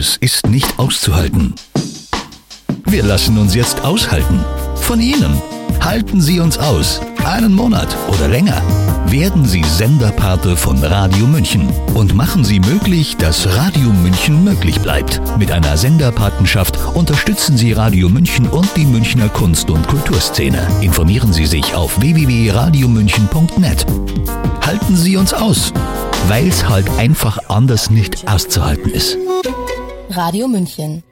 Es ist nicht auszuhalten. Wir lassen uns jetzt aushalten. Von Ihnen. Halten Sie uns aus. Einen Monat oder länger. Werden Sie Senderpate von Radio München und machen Sie möglich, dass Radio München möglich bleibt. Mit einer Senderpatenschaft unterstützen Sie Radio München und die Münchner Kunst- und Kulturszene. Informieren Sie sich auf www.radiomünchen.net. Halten Sie uns aus, weil es halt einfach anders nicht auszuhalten ist. Radio München